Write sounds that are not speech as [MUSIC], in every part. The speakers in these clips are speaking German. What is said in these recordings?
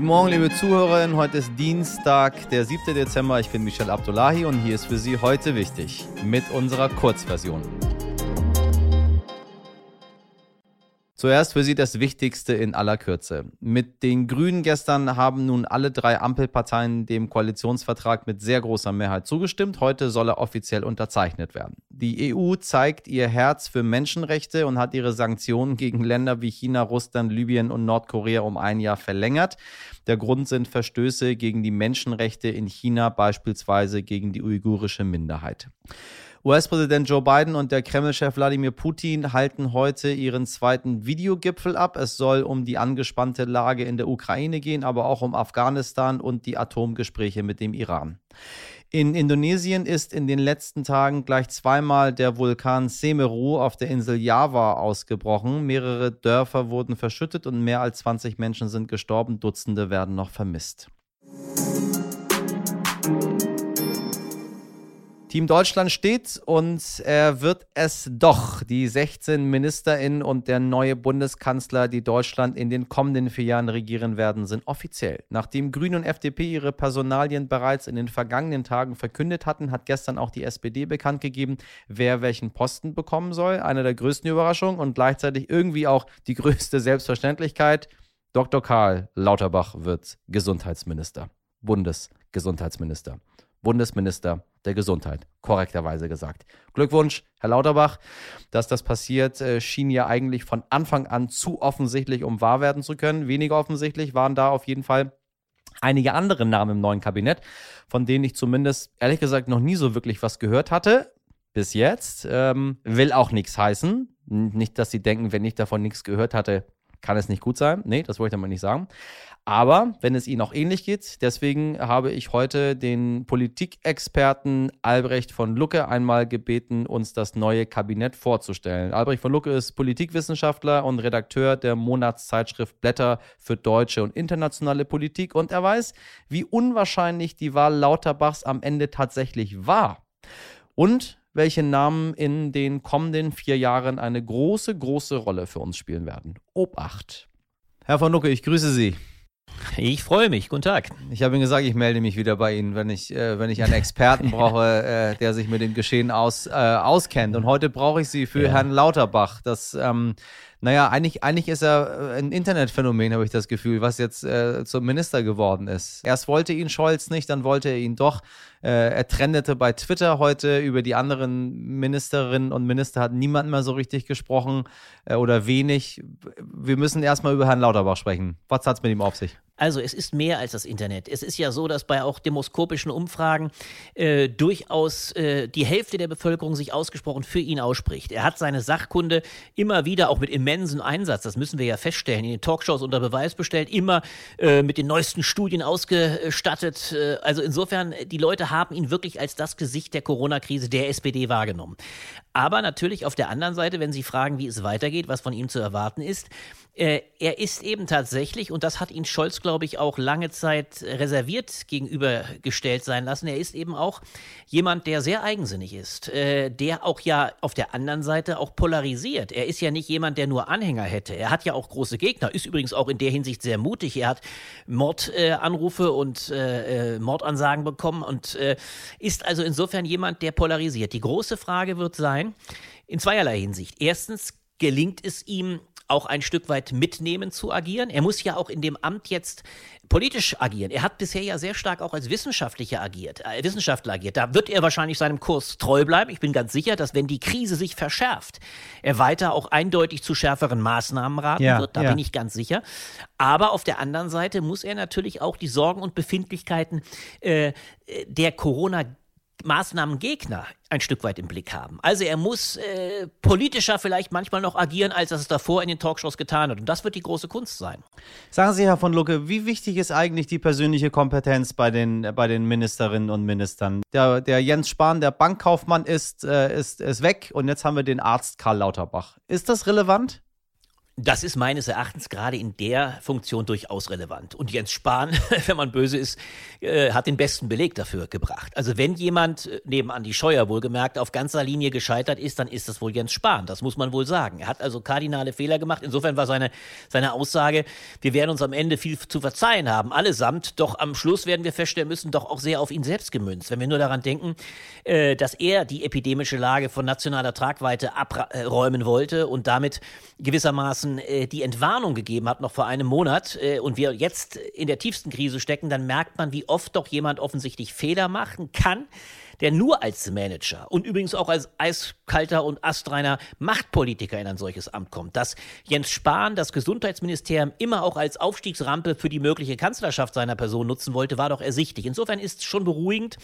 Guten Morgen, liebe Zuhörerinnen. Heute ist Dienstag, der 7. Dezember. Ich bin Michel Abdullahi und hier ist für Sie heute wichtig mit unserer Kurzversion. Zuerst für Sie das Wichtigste in aller Kürze. Mit den Grünen gestern haben nun alle drei Ampelparteien dem Koalitionsvertrag mit sehr großer Mehrheit zugestimmt. Heute soll er offiziell unterzeichnet werden. Die EU zeigt ihr Herz für Menschenrechte und hat ihre Sanktionen gegen Länder wie China, Russland, Libyen und Nordkorea um ein Jahr verlängert. Der Grund sind Verstöße gegen die Menschenrechte in China, beispielsweise gegen die uigurische Minderheit. US-Präsident Joe Biden und der Kreml-Chef Wladimir Putin halten heute ihren zweiten Videogipfel ab. Es soll um die angespannte Lage in der Ukraine gehen, aber auch um Afghanistan und die Atomgespräche mit dem Iran. In Indonesien ist in den letzten Tagen gleich zweimal der Vulkan Semeru auf der Insel Java ausgebrochen. Mehrere Dörfer wurden verschüttet und mehr als 20 Menschen sind gestorben, Dutzende werden noch vermisst. Team Deutschland steht und er wird es doch. Die 16 MinisterInnen und der neue Bundeskanzler, die Deutschland in den kommenden vier Jahren regieren werden, sind offiziell. Nachdem Grüne und FDP ihre Personalien bereits in den vergangenen Tagen verkündet hatten, hat gestern auch die SPD bekannt gegeben, wer welchen Posten bekommen soll. Eine der größten Überraschungen und gleichzeitig irgendwie auch die größte Selbstverständlichkeit. Dr. Karl Lauterbach wird Gesundheitsminister. Bundesgesundheitsminister. Bundesminister der Gesundheit, korrekterweise gesagt. Glückwunsch, Herr Lauterbach. Dass das passiert, äh, schien ja eigentlich von Anfang an zu offensichtlich, um wahr werden zu können. Weniger offensichtlich waren da auf jeden Fall einige andere Namen im neuen Kabinett, von denen ich zumindest ehrlich gesagt noch nie so wirklich was gehört hatte. Bis jetzt. Ähm, will auch nichts heißen. Nicht, dass Sie denken, wenn ich davon nichts gehört hatte, kann es nicht gut sein. Nee, das wollte ich damit nicht sagen. Aber wenn es Ihnen auch ähnlich geht, deswegen habe ich heute den Politikexperten Albrecht von Lucke einmal gebeten, uns das neue Kabinett vorzustellen. Albrecht von Lucke ist Politikwissenschaftler und Redakteur der Monatszeitschrift Blätter für deutsche und internationale Politik und er weiß, wie unwahrscheinlich die Wahl Lauterbachs am Ende tatsächlich war. Und welche Namen in den kommenden vier Jahren eine große, große Rolle für uns spielen werden. Obacht. Herr von Lucke, ich grüße Sie. Ich freue mich. Guten Tag. Ich habe Ihnen gesagt, ich melde mich wieder bei Ihnen, wenn ich, äh, wenn ich einen Experten [LAUGHS] brauche, äh, der sich mit dem Geschehen aus, äh, auskennt. Und heute brauche ich Sie für ja. Herrn Lauterbach. Das, ähm, naja, eigentlich, eigentlich ist er äh, ein Internetphänomen, habe ich das Gefühl, was jetzt äh, zum Minister geworden ist. Erst wollte ihn Scholz nicht, dann wollte er ihn doch. Äh, er trendete bei Twitter heute über die anderen Ministerinnen und Minister, hat niemand mehr so richtig gesprochen äh, oder wenig. Wir müssen erstmal über Herrn Lauterbach sprechen. Was hat es mit ihm auf sich? Also es ist mehr als das Internet. Es ist ja so, dass bei auch demoskopischen Umfragen äh, durchaus äh, die Hälfte der Bevölkerung sich ausgesprochen für ihn ausspricht. Er hat seine Sachkunde immer wieder, auch mit immensem Einsatz, das müssen wir ja feststellen, in den Talkshows unter Beweis bestellt, immer äh, mit den neuesten Studien ausgestattet. Äh, also insofern, die Leute haben ihn wirklich als das Gesicht der Corona-Krise der SPD wahrgenommen. Aber natürlich auf der anderen Seite, wenn Sie fragen, wie es weitergeht, was von ihm zu erwarten ist, äh, er ist eben tatsächlich, und das hat ihn Scholz, glaube ich, auch lange Zeit reserviert gegenübergestellt sein lassen, er ist eben auch jemand, der sehr eigensinnig ist, äh, der auch ja auf der anderen Seite auch polarisiert. Er ist ja nicht jemand, der nur Anhänger hätte. Er hat ja auch große Gegner, ist übrigens auch in der Hinsicht sehr mutig. Er hat Mordanrufe äh, und äh, Mordansagen bekommen und äh, ist also insofern jemand, der polarisiert. Die große Frage wird sein, in zweierlei Hinsicht. Erstens, gelingt es ihm, auch ein Stück weit mitnehmen zu agieren. Er muss ja auch in dem Amt jetzt politisch agieren. Er hat bisher ja sehr stark auch als Wissenschaftlicher agiert, äh, Wissenschaftler agiert. Da wird er wahrscheinlich seinem Kurs treu bleiben. Ich bin ganz sicher, dass wenn die Krise sich verschärft, er weiter auch eindeutig zu schärferen Maßnahmen raten ja, wird. Da ja. bin ich ganz sicher. Aber auf der anderen Seite muss er natürlich auch die Sorgen und Befindlichkeiten äh, der Corona Maßnahmengegner ein Stück weit im Blick haben. Also er muss äh, politischer vielleicht manchmal noch agieren, als er es davor in den Talkshows getan hat. Und das wird die große Kunst sein. Sagen Sie, Herr von Lucke, wie wichtig ist eigentlich die persönliche Kompetenz bei den, bei den Ministerinnen und Ministern? Der, der Jens Spahn, der Bankkaufmann, ist, äh, ist, ist weg und jetzt haben wir den Arzt Karl Lauterbach. Ist das relevant? Das ist meines Erachtens gerade in der Funktion durchaus relevant. Und Jens Spahn, [LAUGHS] wenn man böse ist, äh, hat den besten Beleg dafür gebracht. Also wenn jemand äh, neben Andi Scheuer wohlgemerkt auf ganzer Linie gescheitert ist, dann ist das wohl Jens Spahn. Das muss man wohl sagen. Er hat also kardinale Fehler gemacht. Insofern war seine, seine Aussage, wir werden uns am Ende viel zu verzeihen haben, allesamt. Doch am Schluss werden wir feststellen müssen, doch auch sehr auf ihn selbst gemünzt. Wenn wir nur daran denken, äh, dass er die epidemische Lage von nationaler Tragweite abräumen wollte und damit gewissermaßen Johnson äh, die Entwarnung gegeben hat, noch vor einem Monat, äh, und wir jetzt in der tiefsten Krise stecken, dann merkt man, wie oft doch jemand offensichtlich Fehler machen kann, der nur als Manager und übrigens auch als eiskalter und astreiner Machtpolitiker in ein solches Amt kommt. Dass Jens Spahn das Gesundheitsministerium immer auch als Aufstiegsrampe für die mögliche Kanzlerschaft seiner Person nutzen wollte, war doch ersichtlich. Insofern ist es schon beruhigend,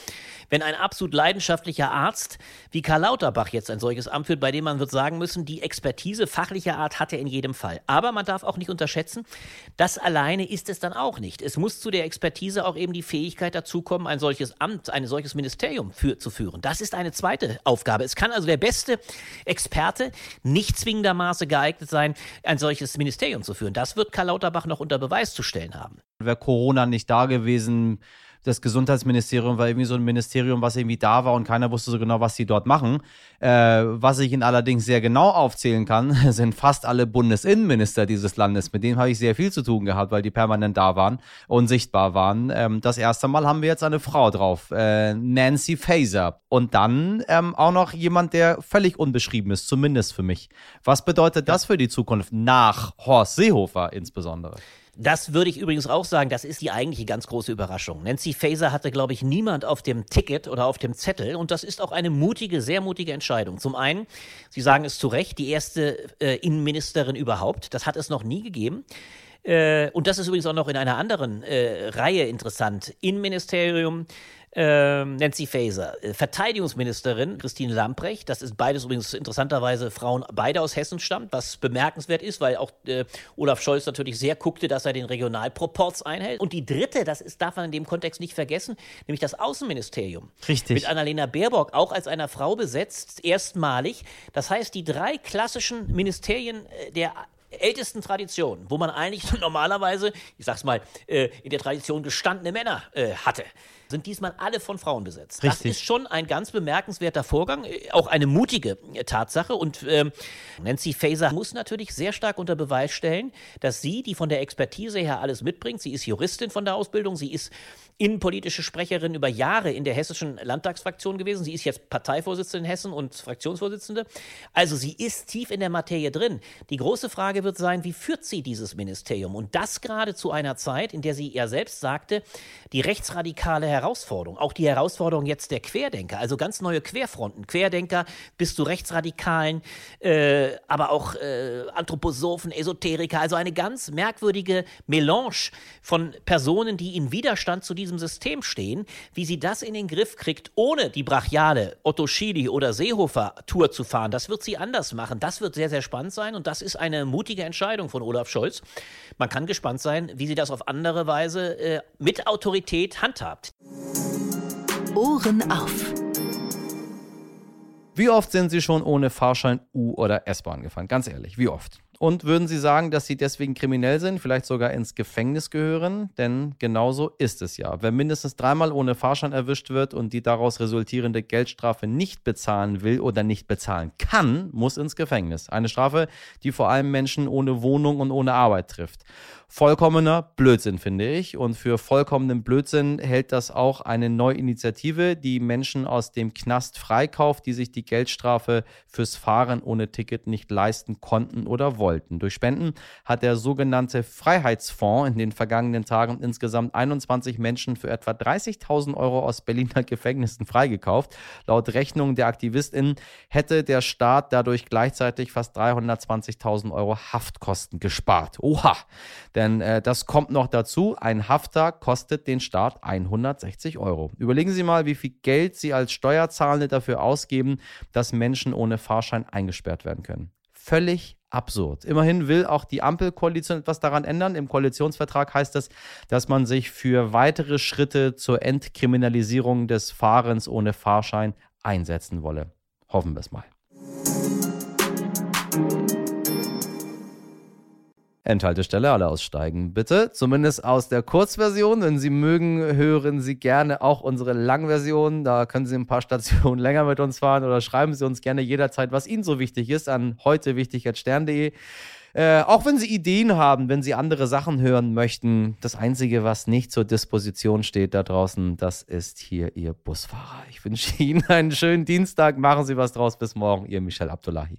wenn ein absolut leidenschaftlicher Arzt wie Karl Lauterbach jetzt ein solches Amt führt, bei dem man wird sagen müssen, die Expertise fachlicher Art hat er in jedem Fall. Aber man darf auch nicht unterschätzen, das alleine ist es dann auch nicht. Es muss zu der Expertise auch eben die Fähigkeit dazukommen, ein solches Amt, ein solches Ministerium für für, zu führen. Das ist eine zweite Aufgabe. Es kann also der beste Experte nicht zwingendermaßen geeignet sein, ein solches Ministerium zu führen. Das wird Karl Lauterbach noch unter Beweis zu stellen haben. Wäre Corona nicht da gewesen, das Gesundheitsministerium war irgendwie so ein Ministerium, was irgendwie da war und keiner wusste so genau, was sie dort machen. Äh, was ich Ihnen allerdings sehr genau aufzählen kann, [LAUGHS] sind fast alle Bundesinnenminister dieses Landes. Mit denen habe ich sehr viel zu tun gehabt, weil die permanent da waren und sichtbar waren. Ähm, das erste Mal haben wir jetzt eine Frau drauf, äh, Nancy Faeser. Und dann ähm, auch noch jemand, der völlig unbeschrieben ist, zumindest für mich. Was bedeutet das für die Zukunft nach Horst Seehofer insbesondere? Das würde ich übrigens auch sagen, das ist die eigentliche ganz große Überraschung. Nancy Faeser hatte, glaube ich, niemand auf dem Ticket oder auf dem Zettel und das ist auch eine mutige, sehr mutige Entscheidung. Zum einen, Sie sagen es zu Recht, die erste äh, Innenministerin überhaupt, das hat es noch nie gegeben. Äh, und das ist übrigens auch noch in einer anderen äh, Reihe interessant. Innenministerium, ähm, Nancy Faeser, äh, Verteidigungsministerin Christine Lamprecht, das ist beides übrigens interessanterweise Frauen, beide aus Hessen stammt, was bemerkenswert ist, weil auch äh, Olaf Scholz natürlich sehr guckte, dass er den Regionalproports einhält. Und die dritte, das ist, darf man in dem Kontext nicht vergessen, nämlich das Außenministerium. Richtig. Mit Annalena Baerbock auch als einer Frau besetzt, erstmalig. Das heißt, die drei klassischen Ministerien äh, der ältesten Tradition, wo man eigentlich [LAUGHS] normalerweise, ich sag's mal, äh, in der Tradition gestandene Männer hatte sind diesmal alle von Frauen besetzt. Richtig. Das ist schon ein ganz bemerkenswerter Vorgang, äh, auch eine mutige äh, Tatsache. Und ähm, Nancy Faeser muss natürlich sehr stark unter Beweis stellen, dass sie, die von der Expertise her alles mitbringt, sie ist Juristin von der Ausbildung, sie ist innenpolitische Sprecherin über Jahre in der hessischen Landtagsfraktion gewesen. Sie ist jetzt Parteivorsitzende in Hessen und Fraktionsvorsitzende. Also sie ist tief in der Materie drin. Die große Frage wird sein, wie führt sie dieses Ministerium? Und das gerade zu einer Zeit, in der sie ja selbst sagte, die rechtsradikale Herausforderung, auch die Herausforderung jetzt der Querdenker, also ganz neue Querfronten. Querdenker bis zu Rechtsradikalen, äh, aber auch äh, Anthroposophen, Esoteriker, also eine ganz merkwürdige Melange von Personen, die in Widerstand zu diesem System stehen. Wie sie das in den Griff kriegt, ohne die brachiale Otto Schily oder Seehofer-Tour zu fahren, das wird sie anders machen. Das wird sehr, sehr spannend sein und das ist eine mutige Entscheidung von Olaf Scholz. Man kann gespannt sein, wie sie das auf andere Weise äh, mit Autorität handhabt. Ohren auf. Wie oft sind Sie schon ohne Fahrschein U- oder S-Bahn gefahren? Ganz ehrlich, wie oft? Und würden Sie sagen, dass Sie deswegen kriminell sind, vielleicht sogar ins Gefängnis gehören? Denn genauso ist es ja. Wer mindestens dreimal ohne Fahrschein erwischt wird und die daraus resultierende Geldstrafe nicht bezahlen will oder nicht bezahlen kann, muss ins Gefängnis. Eine Strafe, die vor allem Menschen ohne Wohnung und ohne Arbeit trifft vollkommener Blödsinn, finde ich. Und für vollkommenen Blödsinn hält das auch eine neue Initiative, die Menschen aus dem Knast freikauft, die sich die Geldstrafe fürs Fahren ohne Ticket nicht leisten konnten oder wollten. Durch Spenden hat der sogenannte Freiheitsfonds in den vergangenen Tagen insgesamt 21 Menschen für etwa 30.000 Euro aus Berliner Gefängnissen freigekauft. Laut Rechnung der AktivistInnen hätte der Staat dadurch gleichzeitig fast 320.000 Euro Haftkosten gespart. Oha! Denn äh, das kommt noch dazu. Ein Hafter kostet den Staat 160 Euro. Überlegen Sie mal, wie viel Geld Sie als Steuerzahlende dafür ausgeben, dass Menschen ohne Fahrschein eingesperrt werden können. Völlig absurd. Immerhin will auch die Ampelkoalition etwas daran ändern. Im Koalitionsvertrag heißt es, dass man sich für weitere Schritte zur Entkriminalisierung des Fahrens ohne Fahrschein einsetzen wolle. Hoffen wir es mal. Endhaltestelle, alle aussteigen, bitte. Zumindest aus der Kurzversion. Wenn Sie mögen, hören Sie gerne auch unsere Langversion. Da können Sie ein paar [LAUGHS] Stationen länger mit uns fahren oder schreiben Sie uns gerne jederzeit, was Ihnen so wichtig ist, an heute. Äh, auch wenn Sie Ideen haben, wenn Sie andere Sachen hören möchten, das Einzige, was nicht zur Disposition steht da draußen, das ist hier Ihr Busfahrer. Ich wünsche Ihnen einen schönen Dienstag. Machen Sie was draus. Bis morgen. Ihr Michel Abdullahi.